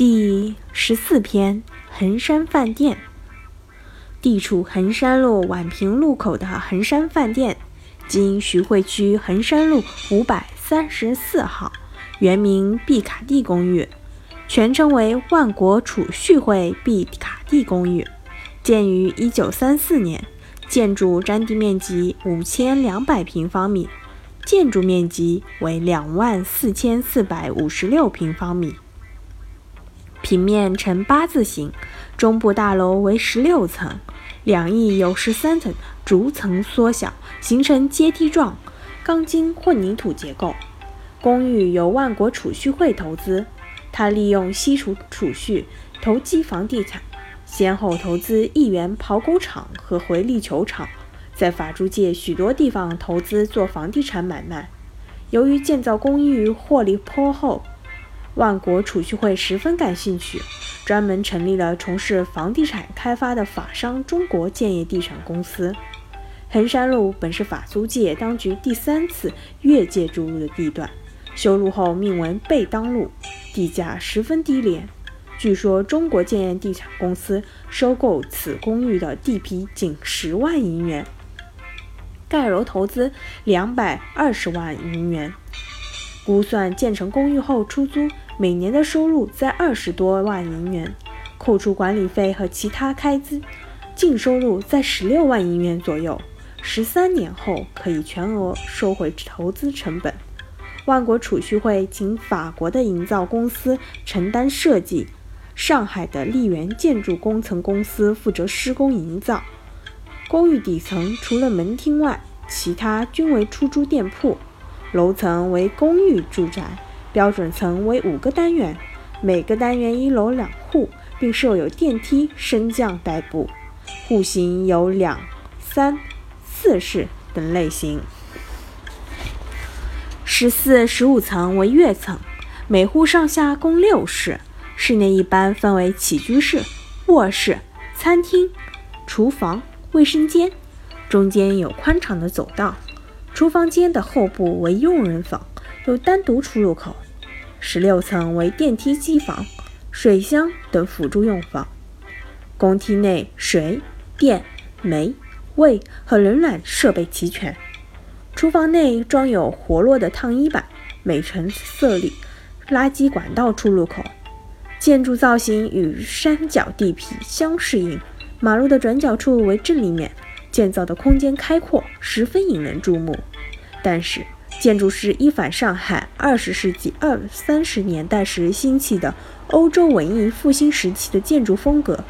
第十四篇衡山饭店。地处衡山路宛平路口的衡山饭店，今徐汇区衡山路五百三十四号，原名毕卡蒂公寓，全称为万国储蓄会毕卡蒂公寓，建于一九三四年，建筑占地面积五千两百平方米，建筑面积为两万四千四百五十六平方米。平面呈八字形，中部大楼为十六层，两翼有十三层，逐层缩小，形成阶梯状钢筋混凝土结构。公寓由万国储蓄会投资，他利用西储储蓄投机房地产，先后投资亿元跑狗场和回力球场，在法租界许多地方投资做房地产买卖。由于建造公寓获利颇厚。万国储蓄会十分感兴趣，专门成立了从事房地产开发的法商中国建业地产公司。衡山路本是法租界当局第三次越界注入的地段，修路后命为贝当路，地价十分低廉。据说中国建业地产公司收购此公寓的地皮仅十万银元，盖楼投资两百二十万银元。估算建成公寓后出租，每年的收入在二十多万银元，扣除管理费和其他开支，净收入在十六万银元左右。十三年后可以全额收回投资成本。万国储蓄会请法国的营造公司承担设计，上海的丽园建筑工程公司负责施工营造。公寓底层除了门厅外，其他均为出租店铺。楼层为公寓住宅，标准层为五个单元，每个单元一楼两户，并设有电梯升降代步。户型有两、三、四室等类型。十四、十五层为跃层，每户上下共六室。室内一般分为起居室、卧室、餐厅、厨房、卫生间，中间有宽敞的走道。厨房间的后部为佣人房，有单独出入口。十六层为电梯机房、水箱等辅助用房。公梯内水电煤卫和冷暖设备齐全。厨房内装有活络的烫衣板，每层设立垃圾管道出入口。建筑造型与山脚地皮相适应，马路的转角处为正立面。建造的空间开阔，十分引人注目。但是，建筑师一反上海二十世纪二三十年代时兴起的欧洲文艺复兴时期的建筑风格，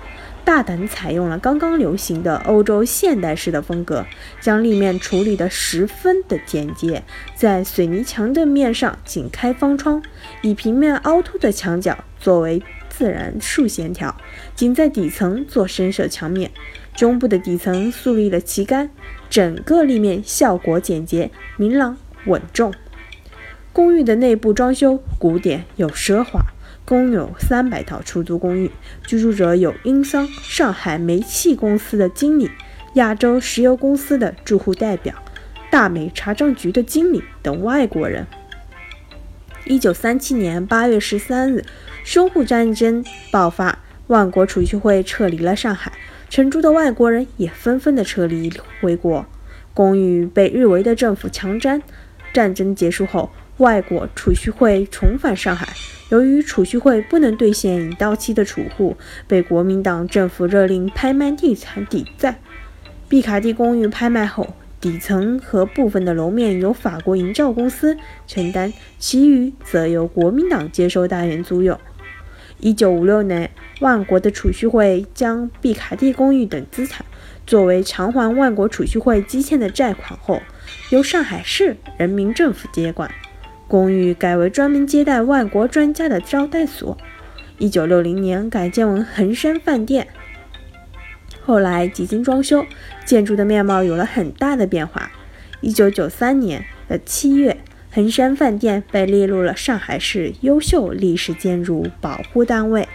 大胆采用了刚刚流行的欧洲现代式的风格，将立面处理得十分的简洁，在水泥墙的面上仅开方窗，以平面凹凸的墙角作为自然竖线条，仅在底层做深色墙面。中部的底层竖立了旗杆，整个立面效果简洁、明朗、稳重。公寓的内部装修古典又奢华，共有三百套出租公寓，居住者有英商、上海煤气公司的经理、亚洲石油公司的住户代表、大美查账局的经理等外国人。一九三七年八月十三日，淞沪战争爆发，万国储蓄会撤离了上海。承租的外国人也纷纷的撤离回国，公寓被日伪的政府强占。战争结束后，外国储蓄会重返上海，由于储蓄会不能兑现已到期的储户，被国民党政府勒令拍卖地产抵债。毕卡迪公寓拍卖后，底层和部分的楼面由法国营造公司承担，其余则由国民党接收大元租用。一九五六年，万国的储蓄会将毕卡蒂公寓等资产作为偿还万国储蓄会积欠的债款后，由上海市人民政府接管，公寓改为专门接待万国专家的招待所。一九六零年改建为恒山饭店，后来几经装修，建筑的面貌有了很大的变化。一九九三年的七月。衡山饭店被列入了上海市优秀历史建筑保护单位。